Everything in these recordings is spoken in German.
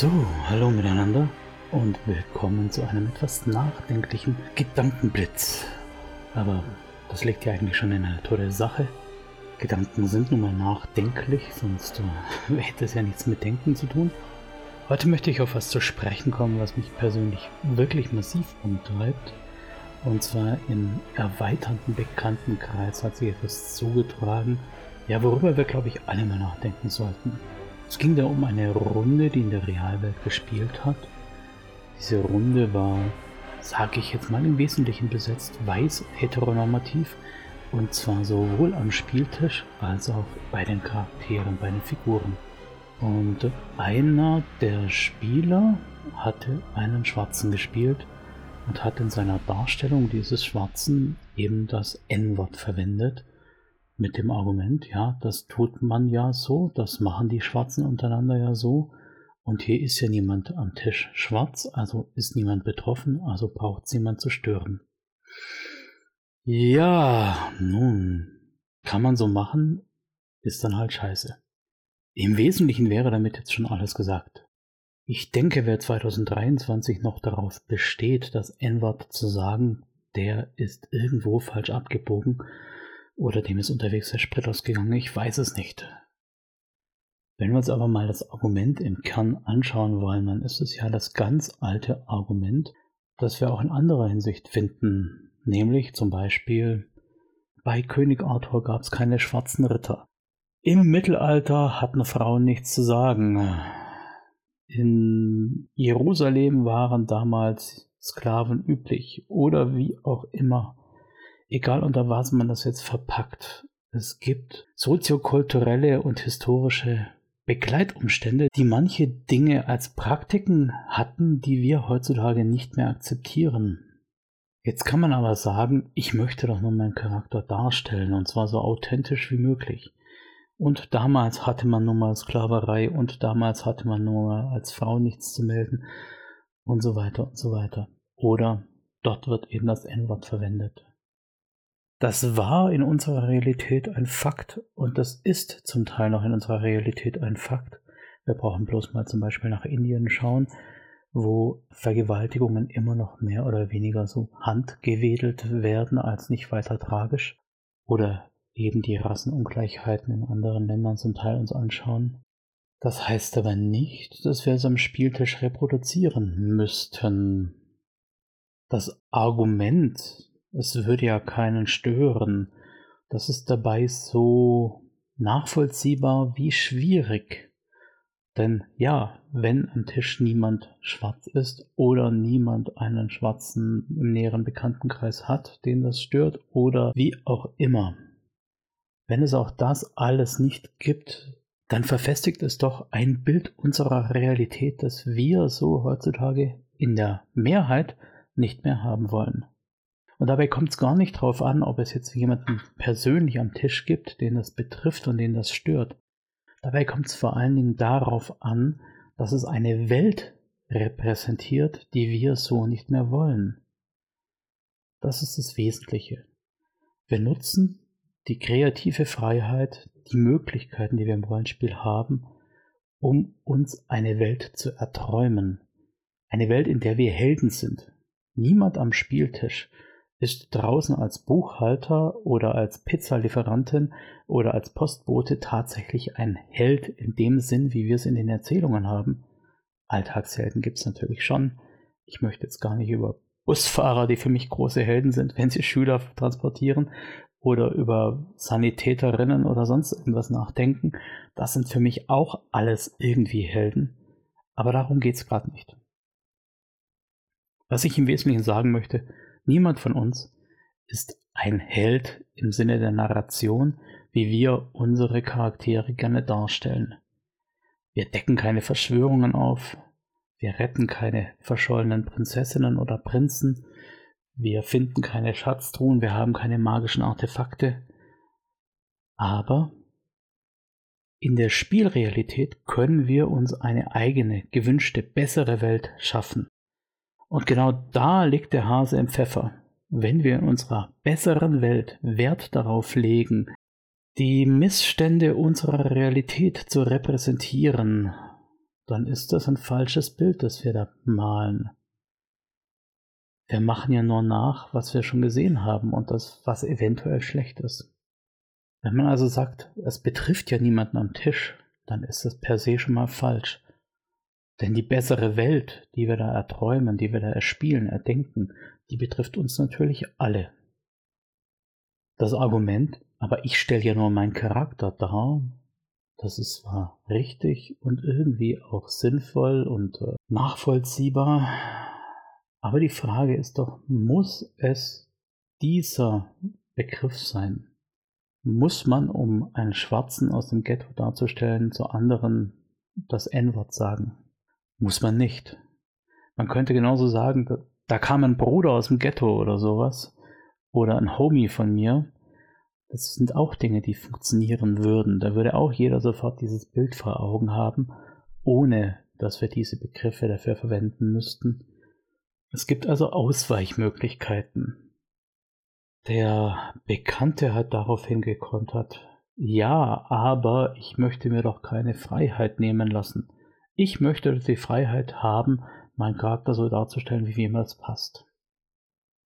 So, hallo miteinander und willkommen zu einem etwas nachdenklichen Gedankenblitz. Aber das liegt ja eigentlich schon in der Natur der Sache. Gedanken sind nun mal nachdenklich, sonst hätte es ja nichts mit Denken zu tun. Heute möchte ich auf was zu sprechen kommen, was mich persönlich wirklich massiv umtreibt. Und zwar im erweiterten Bekanntenkreis hat sich etwas zugetragen, ja, worüber wir, glaube ich, alle mal nachdenken sollten. Es ging da um eine Runde, die in der Realwelt gespielt hat. Diese Runde war, sage ich jetzt mal, im Wesentlichen besetzt weiß heteronormativ und zwar sowohl am Spieltisch als auch bei den Charakteren, bei den Figuren. Und einer der Spieler hatte einen Schwarzen gespielt und hat in seiner Darstellung dieses Schwarzen eben das N-Wort verwendet mit dem Argument, ja, das tut man ja so, das machen die Schwarzen untereinander ja so. Und hier ist ja niemand am Tisch schwarz, also ist niemand betroffen, also braucht es niemand zu stören. Ja, nun, kann man so machen, ist dann halt scheiße. Im Wesentlichen wäre damit jetzt schon alles gesagt. Ich denke, wer 2023 noch darauf besteht, das N-Wort zu sagen, der ist irgendwo falsch abgebogen oder dem ist unterwegs der Sprit ausgegangen, ich weiß es nicht. Wenn wir uns aber mal das Argument im Kern anschauen wollen, dann ist es ja das ganz alte Argument, das wir auch in anderer Hinsicht finden. Nämlich zum Beispiel, bei König Arthur gab es keine schwarzen Ritter. Im Mittelalter hatten Frauen nichts zu sagen. In Jerusalem waren damals Sklaven üblich oder wie auch immer egal unter was man das jetzt verpackt. Es gibt soziokulturelle und historische Begleitumstände, die manche Dinge als Praktiken hatten, die wir heutzutage nicht mehr akzeptieren. Jetzt kann man aber sagen, ich möchte doch nur meinen Charakter darstellen und zwar so authentisch wie möglich. Und damals hatte man nun mal Sklaverei und damals hatte man nur mal als Frau nichts zu melden und so weiter und so weiter. Oder dort wird eben das N-Wort verwendet. Das war in unserer Realität ein Fakt und das ist zum Teil noch in unserer Realität ein Fakt. Wir brauchen bloß mal zum Beispiel nach Indien schauen, wo Vergewaltigungen immer noch mehr oder weniger so handgewedelt werden als nicht weiter tragisch. Oder eben die Rassenungleichheiten in anderen Ländern zum Teil uns anschauen. Das heißt aber nicht, dass wir es am Spieltisch reproduzieren müssten. Das Argument, es würde ja keinen stören. Das ist dabei so nachvollziehbar wie schwierig. Denn ja, wenn am Tisch niemand schwarz ist oder niemand einen Schwarzen im näheren Bekanntenkreis hat, den das stört oder wie auch immer. Wenn es auch das alles nicht gibt, dann verfestigt es doch ein Bild unserer Realität, das wir so heutzutage in der Mehrheit nicht mehr haben wollen. Und dabei kommt es gar nicht darauf an, ob es jetzt jemanden persönlich am Tisch gibt, den das betrifft und den das stört. Dabei kommt es vor allen Dingen darauf an, dass es eine Welt repräsentiert, die wir so nicht mehr wollen. Das ist das Wesentliche. Wir nutzen die kreative Freiheit, die Möglichkeiten, die wir im Rollenspiel haben, um uns eine Welt zu erträumen. Eine Welt, in der wir Helden sind. Niemand am Spieltisch ist draußen als Buchhalter oder als Pizzalieferantin oder als Postbote tatsächlich ein Held in dem Sinn, wie wir es in den Erzählungen haben. Alltagshelden gibt es natürlich schon. Ich möchte jetzt gar nicht über Busfahrer, die für mich große Helden sind, wenn sie Schüler transportieren, oder über Sanitäterinnen oder sonst irgendwas nachdenken. Das sind für mich auch alles irgendwie Helden. Aber darum geht es gerade nicht. Was ich im Wesentlichen sagen möchte, Niemand von uns ist ein Held im Sinne der Narration, wie wir unsere Charaktere gerne darstellen. Wir decken keine Verschwörungen auf, wir retten keine verschollenen Prinzessinnen oder Prinzen, wir finden keine Schatztruhen, wir haben keine magischen Artefakte. Aber in der Spielrealität können wir uns eine eigene, gewünschte, bessere Welt schaffen. Und genau da liegt der Hase im Pfeffer. Wenn wir in unserer besseren Welt Wert darauf legen, die Missstände unserer Realität zu repräsentieren, dann ist das ein falsches Bild, das wir da malen. Wir machen ja nur nach, was wir schon gesehen haben und das, was eventuell schlecht ist. Wenn man also sagt, es betrifft ja niemanden am Tisch, dann ist das per se schon mal falsch. Denn die bessere Welt, die wir da erträumen, die wir da erspielen, erdenken, die betrifft uns natürlich alle. Das Argument, aber ich stelle ja nur meinen Charakter dar, das ist zwar richtig und irgendwie auch sinnvoll und äh, nachvollziehbar, aber die Frage ist doch, muss es dieser Begriff sein? Muss man, um einen Schwarzen aus dem Ghetto darzustellen, zu anderen das N-Wort sagen? Muss man nicht. Man könnte genauso sagen, da, kam ein Bruder aus dem Ghetto oder sowas oder ein Homie von mir. Das sind auch Dinge, die funktionieren würden. Da würde auch jeder sofort dieses Bild vor Augen haben, ohne dass wir diese Begriffe dafür verwenden müssten. Es gibt also Ausweichmöglichkeiten. Der Bekannte hat daraufhin gekontert, ja, aber ich möchte mir doch keine Freiheit nehmen lassen. Ich möchte die Freiheit haben, meinen Charakter so darzustellen, wie mir das passt.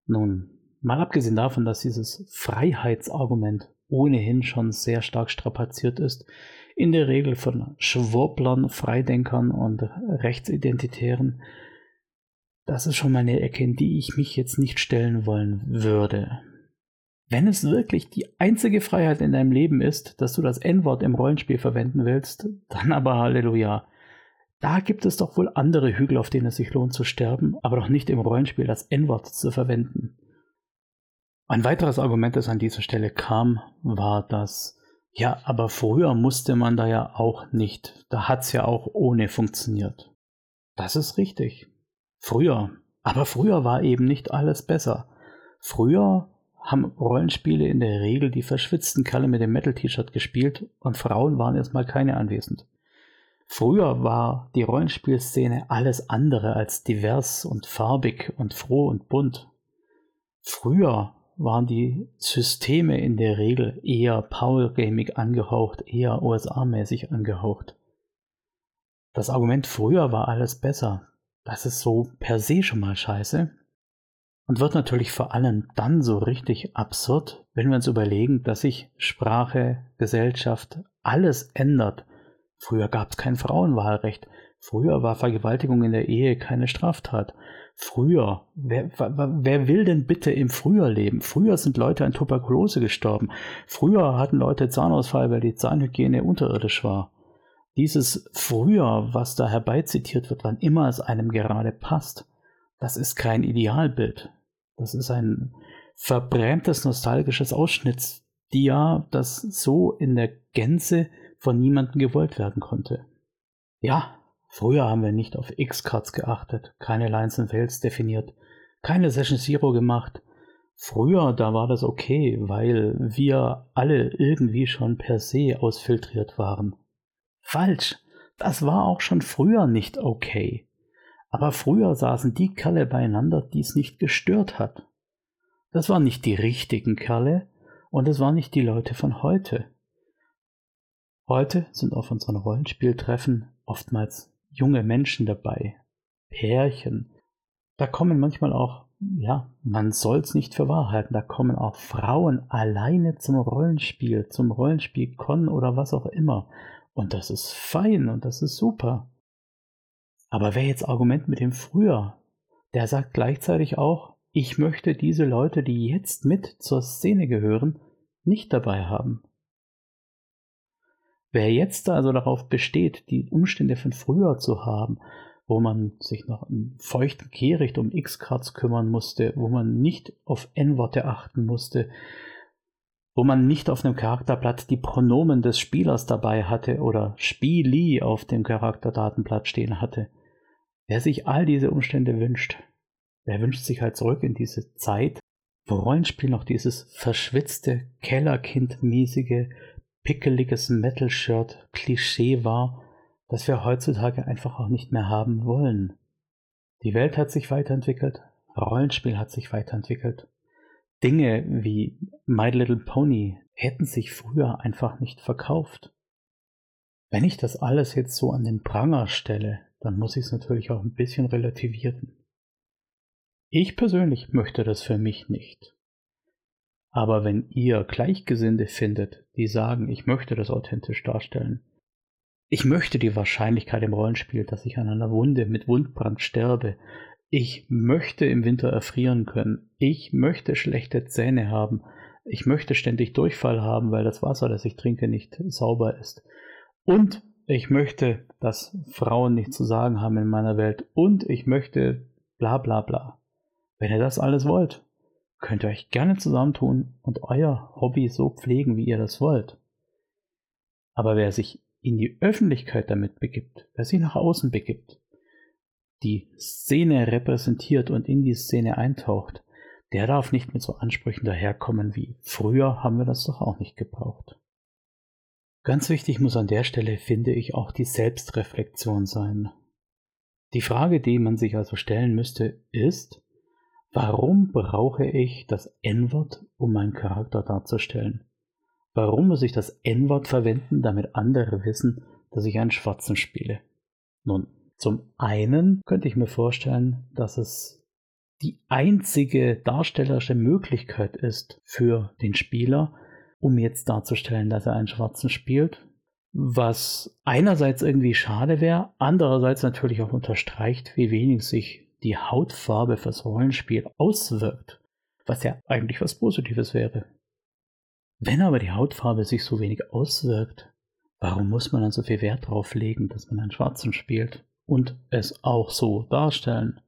Nun, mal abgesehen davon, dass dieses Freiheitsargument ohnehin schon sehr stark strapaziert ist, in der Regel von Schwurblern, Freidenkern und Rechtsidentitären, das ist schon mal eine Ecke, in die ich mich jetzt nicht stellen wollen würde. Wenn es wirklich die einzige Freiheit in deinem Leben ist, dass du das N-Wort im Rollenspiel verwenden willst, dann aber Halleluja. Da gibt es doch wohl andere Hügel, auf denen es sich lohnt zu sterben, aber doch nicht im Rollenspiel das N-Wort zu verwenden. Ein weiteres Argument, das an dieser Stelle kam, war das, ja, aber früher musste man da ja auch nicht. Da hat's ja auch ohne funktioniert. Das ist richtig. Früher. Aber früher war eben nicht alles besser. Früher haben Rollenspiele in der Regel die verschwitzten Kerle mit dem Metal-T-Shirt gespielt und Frauen waren erstmal keine anwesend. Früher war die Rollenspielszene alles andere als divers und farbig und froh und bunt. Früher waren die Systeme in der Regel eher Power-Gaming angehaucht, eher USA-mäßig angehaucht. Das Argument früher war alles besser. Das ist so per se schon mal scheiße und wird natürlich vor allem dann so richtig absurd, wenn wir uns überlegen, dass sich Sprache, Gesellschaft, alles ändert. Früher gab es kein Frauenwahlrecht. Früher war Vergewaltigung in der Ehe keine Straftat. Früher, wer, wer will denn bitte im Frühjahr leben? Früher sind Leute an Tuberkulose gestorben. Früher hatten Leute Zahnausfall, weil die Zahnhygiene unterirdisch war. Dieses Früher, was da herbeizitiert wird, wann immer es einem gerade passt, das ist kein Idealbild. Das ist ein verbrämtes nostalgisches Ausschnittsdia, das so in der Gänze von niemandem gewollt werden konnte. Ja, früher haben wir nicht auf X-Cards geachtet, keine Lines and Fails definiert, keine Session Zero gemacht. Früher, da war das okay, weil wir alle irgendwie schon per se ausfiltriert waren. Falsch. Das war auch schon früher nicht okay. Aber früher saßen die Kerle beieinander, die es nicht gestört hat. Das waren nicht die richtigen Kerle und es waren nicht die Leute von heute. Heute sind auf unseren Rollenspieltreffen oftmals junge Menschen dabei, Pärchen. Da kommen manchmal auch, ja, man soll's nicht für wahr halten, da kommen auch Frauen alleine zum Rollenspiel, zum Rollenspiel Con oder was auch immer. Und das ist fein und das ist super. Aber wer jetzt Argument mit dem früher, der sagt gleichzeitig auch, ich möchte diese Leute, die jetzt mit zur Szene gehören, nicht dabei haben. Wer jetzt also darauf besteht, die Umstände von früher zu haben, wo man sich noch im feuchten Kehricht um X-Cards kümmern musste, wo man nicht auf N-Worte achten musste, wo man nicht auf einem Charakterblatt die Pronomen des Spielers dabei hatte oder Spieli auf dem Charakterdatenblatt stehen hatte, Wer sich all diese Umstände wünscht, der wünscht sich halt zurück in diese Zeit, wo Rollenspiel noch dieses verschwitzte, Kellerkind-mäßige, pickeliges Metal-Shirt-Klischee war, das wir heutzutage einfach auch nicht mehr haben wollen. Die Welt hat sich weiterentwickelt, Rollenspiel hat sich weiterentwickelt. Dinge wie My Little Pony hätten sich früher einfach nicht verkauft. Wenn ich das alles jetzt so an den Pranger stelle, dann muss ich es natürlich auch ein bisschen relativieren. Ich persönlich möchte das für mich nicht. Aber wenn ihr Gleichgesinnte findet, die sagen, ich möchte das authentisch darstellen, ich möchte die Wahrscheinlichkeit im Rollenspiel, dass ich an einer Wunde mit Wundbrand sterbe, ich möchte im Winter erfrieren können, ich möchte schlechte Zähne haben, ich möchte ständig Durchfall haben, weil das Wasser, das ich trinke, nicht sauber ist. Und ich möchte, dass Frauen nichts zu sagen haben in meiner Welt. Und ich möchte bla bla bla. Wenn ihr das alles wollt, könnt ihr euch gerne zusammentun und euer Hobby so pflegen, wie ihr das wollt. Aber wer sich in die Öffentlichkeit damit begibt, wer sich nach außen begibt, die Szene repräsentiert und in die Szene eintaucht, der darf nicht mit so Ansprüchen daherkommen wie früher haben wir das doch auch nicht gebraucht. Ganz wichtig muss an der Stelle, finde ich, auch die Selbstreflexion sein. Die Frage, die man sich also stellen müsste, ist, Warum brauche ich das N-Wort, um meinen Charakter darzustellen? Warum muss ich das N-Wort verwenden, damit andere wissen, dass ich einen Schwarzen spiele? Nun, zum einen könnte ich mir vorstellen, dass es die einzige darstellerische Möglichkeit ist für den Spieler, um jetzt darzustellen, dass er einen Schwarzen spielt, was einerseits irgendwie schade wäre, andererseits natürlich auch unterstreicht, wie wenig sich die Hautfarbe fürs Rollenspiel auswirkt, was ja eigentlich was Positives wäre. Wenn aber die Hautfarbe sich so wenig auswirkt, warum muss man dann so viel Wert darauf legen, dass man einen Schwarzen spielt und es auch so darstellen?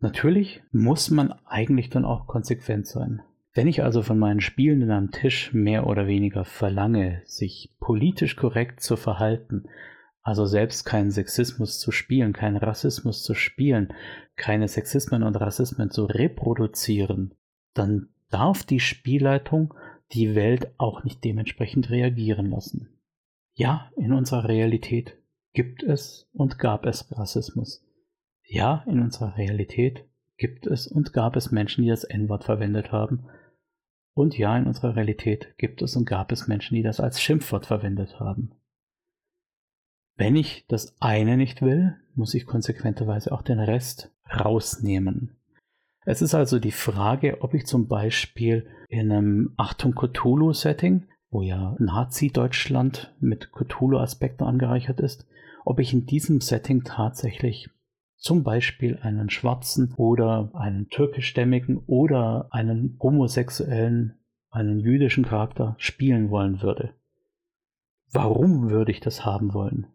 Natürlich muss man eigentlich dann auch konsequent sein. Wenn ich also von meinen Spielenden am Tisch mehr oder weniger verlange, sich politisch korrekt zu verhalten, also selbst keinen Sexismus zu spielen, keinen Rassismus zu spielen, keine Sexismen und Rassismen zu reproduzieren, dann darf die Spielleitung die Welt auch nicht dementsprechend reagieren lassen. Ja, in unserer Realität gibt es und gab es Rassismus. Ja, in unserer Realität gibt es und gab es Menschen, die das N-Wort verwendet haben. Und ja, in unserer Realität gibt es und gab es Menschen, die das als Schimpfwort verwendet haben. Wenn ich das eine nicht will, muss ich konsequenterweise auch den Rest rausnehmen. Es ist also die Frage, ob ich zum Beispiel in einem Achtung Cthulhu-Setting, wo ja Nazi-Deutschland mit Cthulhu-Aspekten angereichert ist, ob ich in diesem Setting tatsächlich zum Beispiel einen schwarzen oder einen türkischstämmigen oder einen homosexuellen, einen jüdischen Charakter spielen wollen würde. Warum würde ich das haben wollen?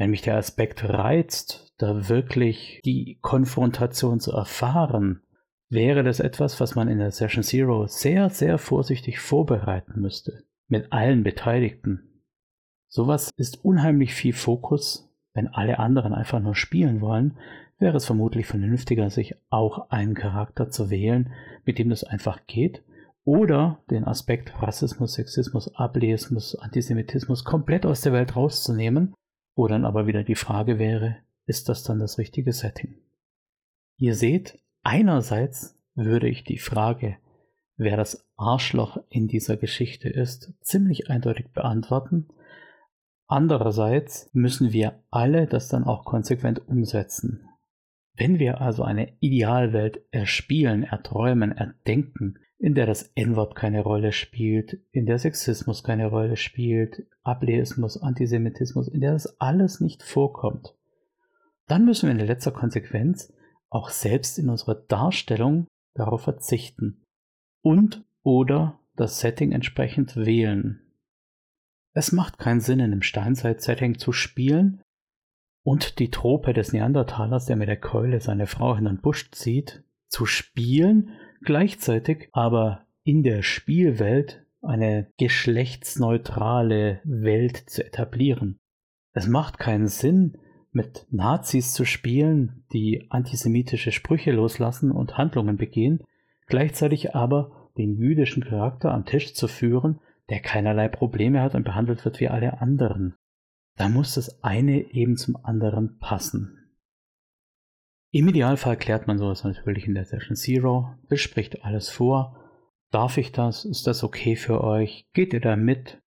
Wenn mich der Aspekt reizt, da wirklich die Konfrontation zu erfahren, wäre das etwas, was man in der Session Zero sehr, sehr vorsichtig vorbereiten müsste. Mit allen Beteiligten. Sowas ist unheimlich viel Fokus. Wenn alle anderen einfach nur spielen wollen, wäre es vermutlich vernünftiger, sich auch einen Charakter zu wählen, mit dem das einfach geht. Oder den Aspekt Rassismus, Sexismus, Ableismus, Antisemitismus komplett aus der Welt rauszunehmen wo dann aber wieder die Frage wäre, ist das dann das richtige Setting? Ihr seht, einerseits würde ich die Frage, wer das Arschloch in dieser Geschichte ist, ziemlich eindeutig beantworten. Andererseits müssen wir alle das dann auch konsequent umsetzen. Wenn wir also eine Idealwelt erspielen, erträumen, erdenken, in der das N-Wort keine Rolle spielt, in der Sexismus keine Rolle spielt, Ableismus, Antisemitismus, in der das alles nicht vorkommt, dann müssen wir in letzter Konsequenz auch selbst in unserer Darstellung darauf verzichten und oder das Setting entsprechend wählen. Es macht keinen Sinn, in einem Steinzeit-Setting zu spielen und die Trope des Neandertalers, der mit der Keule seine Frau in den Busch zieht, zu spielen, gleichzeitig aber in der Spielwelt eine geschlechtsneutrale Welt zu etablieren. Es macht keinen Sinn, mit Nazis zu spielen, die antisemitische Sprüche loslassen und Handlungen begehen, gleichzeitig aber den jüdischen Charakter am Tisch zu führen, der keinerlei Probleme hat und behandelt wird wie alle anderen. Da muss das eine eben zum anderen passen. Im Idealfall klärt man sowas natürlich in der Session Zero, bespricht alles vor. Darf ich das? Ist das okay für euch? Geht ihr da mit?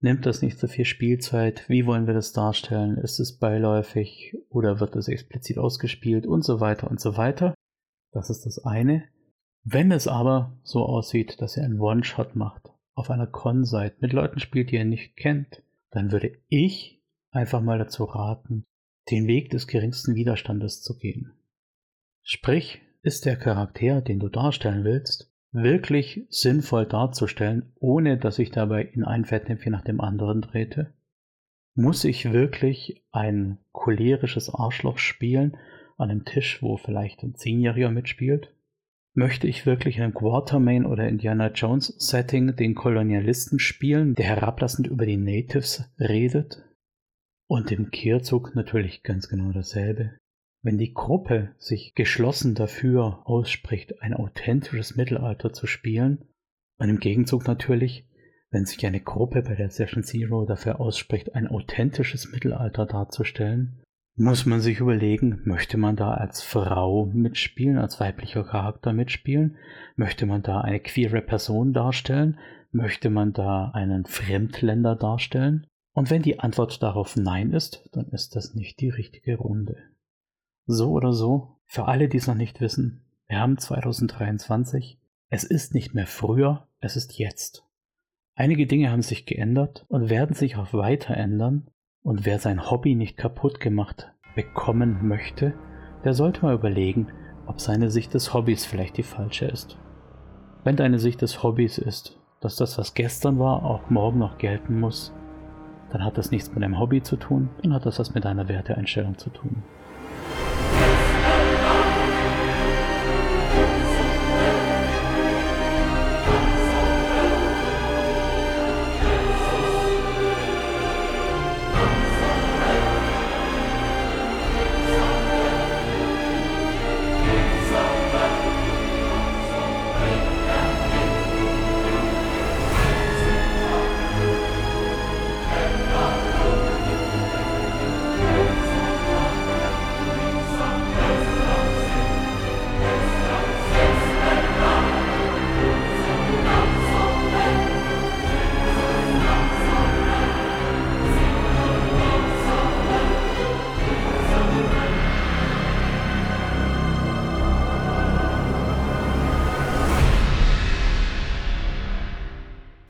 Nimmt das nicht so viel Spielzeit? Wie wollen wir das darstellen? Ist es beiläufig oder wird es explizit ausgespielt und so weiter und so weiter? Das ist das eine. Wenn es aber so aussieht, dass ihr einen One-Shot macht, auf einer Con seid, mit Leuten spielt, die ihr nicht kennt, dann würde ich einfach mal dazu raten, den Weg des geringsten Widerstandes zu gehen. Sprich, ist der Charakter, den du darstellen willst, wirklich sinnvoll darzustellen, ohne dass ich dabei in ein Fettnäpfchen nach dem anderen drehte? Muss ich wirklich ein cholerisches Arschloch spielen an einem Tisch, wo vielleicht ein Zehnjähriger mitspielt? Möchte ich wirklich in einem Quartermain oder Indiana Jones Setting den Kolonialisten spielen, der herablassend über die Natives redet? Und im Kehrzug natürlich ganz genau dasselbe. Wenn die Gruppe sich geschlossen dafür ausspricht, ein authentisches Mittelalter zu spielen, und im Gegenzug natürlich, wenn sich eine Gruppe bei der Session Zero dafür ausspricht, ein authentisches Mittelalter darzustellen, muss man sich überlegen, möchte man da als Frau mitspielen, als weiblicher Charakter mitspielen? Möchte man da eine queere Person darstellen? Möchte man da einen Fremdländer darstellen? Und wenn die Antwort darauf Nein ist, dann ist das nicht die richtige Runde. So oder so, für alle, die es noch nicht wissen, wir haben 2023. Es ist nicht mehr früher, es ist jetzt. Einige Dinge haben sich geändert und werden sich auch weiter ändern. Und wer sein Hobby nicht kaputt gemacht bekommen möchte, der sollte mal überlegen, ob seine Sicht des Hobbys vielleicht die falsche ist. Wenn deine Sicht des Hobbys ist, dass das, was gestern war, auch morgen noch gelten muss, dann hat das nichts mit deinem Hobby zu tun, dann hat das was mit deiner Werteeinstellung zu tun.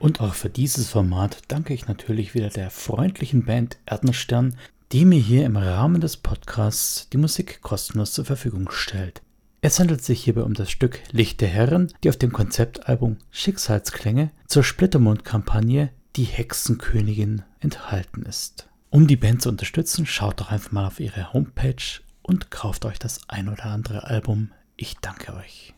Und auch für dieses Format danke ich natürlich wieder der freundlichen Band Erdenstern, die mir hier im Rahmen des Podcasts die Musik kostenlos zur Verfügung stellt. Es handelt sich hierbei um das Stück Lichte Herren, die auf dem Konzeptalbum Schicksalsklänge zur Splittermond-Kampagne Die Hexenkönigin enthalten ist. Um die Band zu unterstützen, schaut doch einfach mal auf ihre Homepage und kauft euch das ein oder andere Album. Ich danke euch.